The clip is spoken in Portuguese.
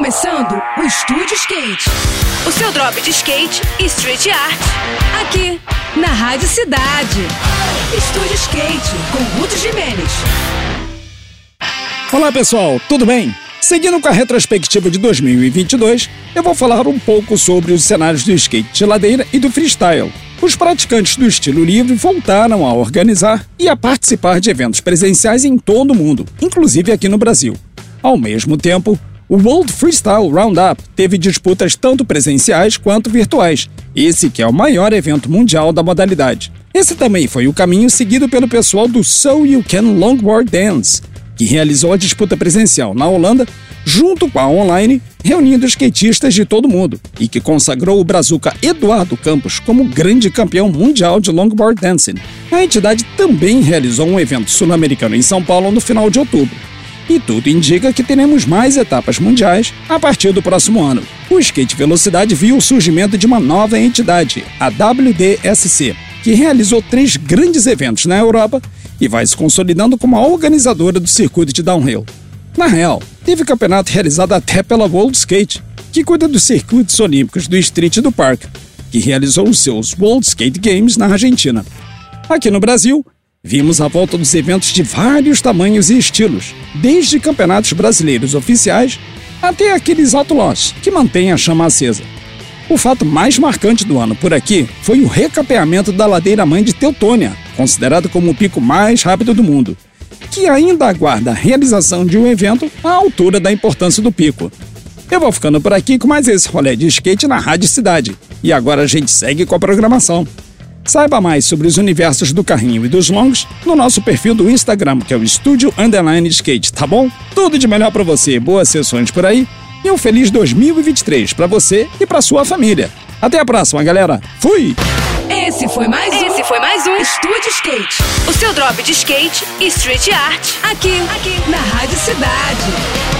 começando o Estúdio Skate. O seu drop de skate e street art. Aqui, na Rádio Cidade. Estúdio Skate, com Ruth Jimenez. Olá pessoal, tudo bem? Seguindo com a retrospectiva de 2022, eu vou falar um pouco sobre os cenários do skate de ladeira e do freestyle. Os praticantes do estilo livre voltaram a organizar e a participar de eventos presenciais em todo o mundo, inclusive aqui no Brasil. Ao mesmo tempo, o World Freestyle Roundup teve disputas tanto presenciais quanto virtuais, esse que é o maior evento mundial da modalidade. Esse também foi o caminho seguido pelo pessoal do So You Can Longboard Dance, que realizou a disputa presencial na Holanda, junto com a online, reunindo skatistas de todo mundo, e que consagrou o brazuca Eduardo Campos como grande campeão mundial de longboard dancing. A entidade também realizou um evento sul-americano em São Paulo no final de outubro e tudo indica que teremos mais etapas mundiais a partir do próximo ano. O skate velocidade viu o surgimento de uma nova entidade, a WDSC, que realizou três grandes eventos na Europa e vai se consolidando como a organizadora do circuito de downhill. Na real, teve campeonato realizado até pela World Skate, que cuida dos circuitos olímpicos do Street do Parque, que realizou os seus World Skate Games na Argentina. Aqui no Brasil, Vimos a volta dos eventos de vários tamanhos e estilos, desde campeonatos brasileiros oficiais até aqueles outlaws que mantêm a chama acesa. O fato mais marcante do ano por aqui foi o recapeamento da ladeira mãe de Teutônia, considerado como o pico mais rápido do mundo, que ainda aguarda a realização de um evento à altura da importância do pico. Eu vou ficando por aqui com mais esse rolê de skate na Rádio Cidade. E agora a gente segue com a programação. Saiba mais sobre os universos do carrinho e dos longos no nosso perfil do Instagram, que é o Estúdio Underline Skate, tá bom? Tudo de melhor para você, boas sessões por aí e um feliz 2023 para você e para sua família. Até a próxima, galera. Fui! Esse foi mais um. Esse foi mais um Estúdio Skate. O seu drop de skate e street art. Aqui, aqui, na Rádio Cidade.